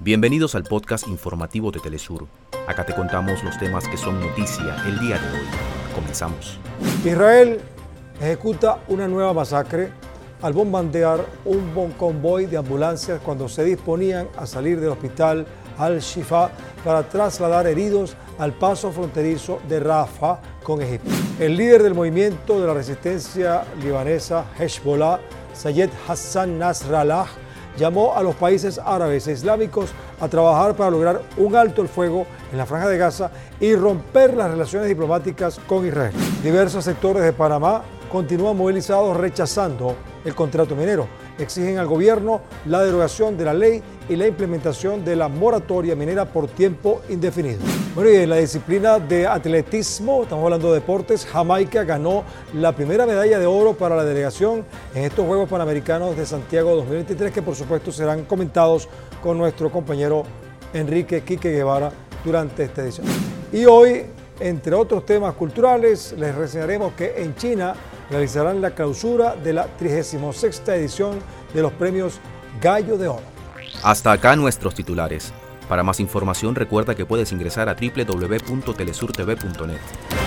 Bienvenidos al podcast informativo de Telesur. Acá te contamos los temas que son noticia el día de hoy. Comenzamos. Israel ejecuta una nueva masacre al bombardear un convoy de ambulancias cuando se disponían a salir del hospital Al-Shifa para trasladar heridos al paso fronterizo de Rafah con Egipto. El líder del movimiento de la resistencia libanesa Hezbollah, Sayed Hassan Nasrallah, llamó a los países árabes e islámicos a trabajar para lograr un alto el fuego en la franja de Gaza y romper las relaciones diplomáticas con Israel. Diversos sectores de Panamá continúan movilizados rechazando el contrato minero. Exigen al gobierno la derogación de la ley y la implementación de la moratoria minera por tiempo indefinido. Bueno, y en la disciplina de atletismo, estamos hablando de deportes, Jamaica ganó la primera medalla de oro para la delegación en estos Juegos Panamericanos de Santiago 2023, que por supuesto serán comentados con nuestro compañero Enrique Quique Guevara durante esta edición. Y hoy, entre otros temas culturales, les reseñaremos que en China realizarán la clausura de la 36 edición de los premios Gallo de Oro. Hasta acá nuestros titulares. Para más información recuerda que puedes ingresar a www.telesurtv.net.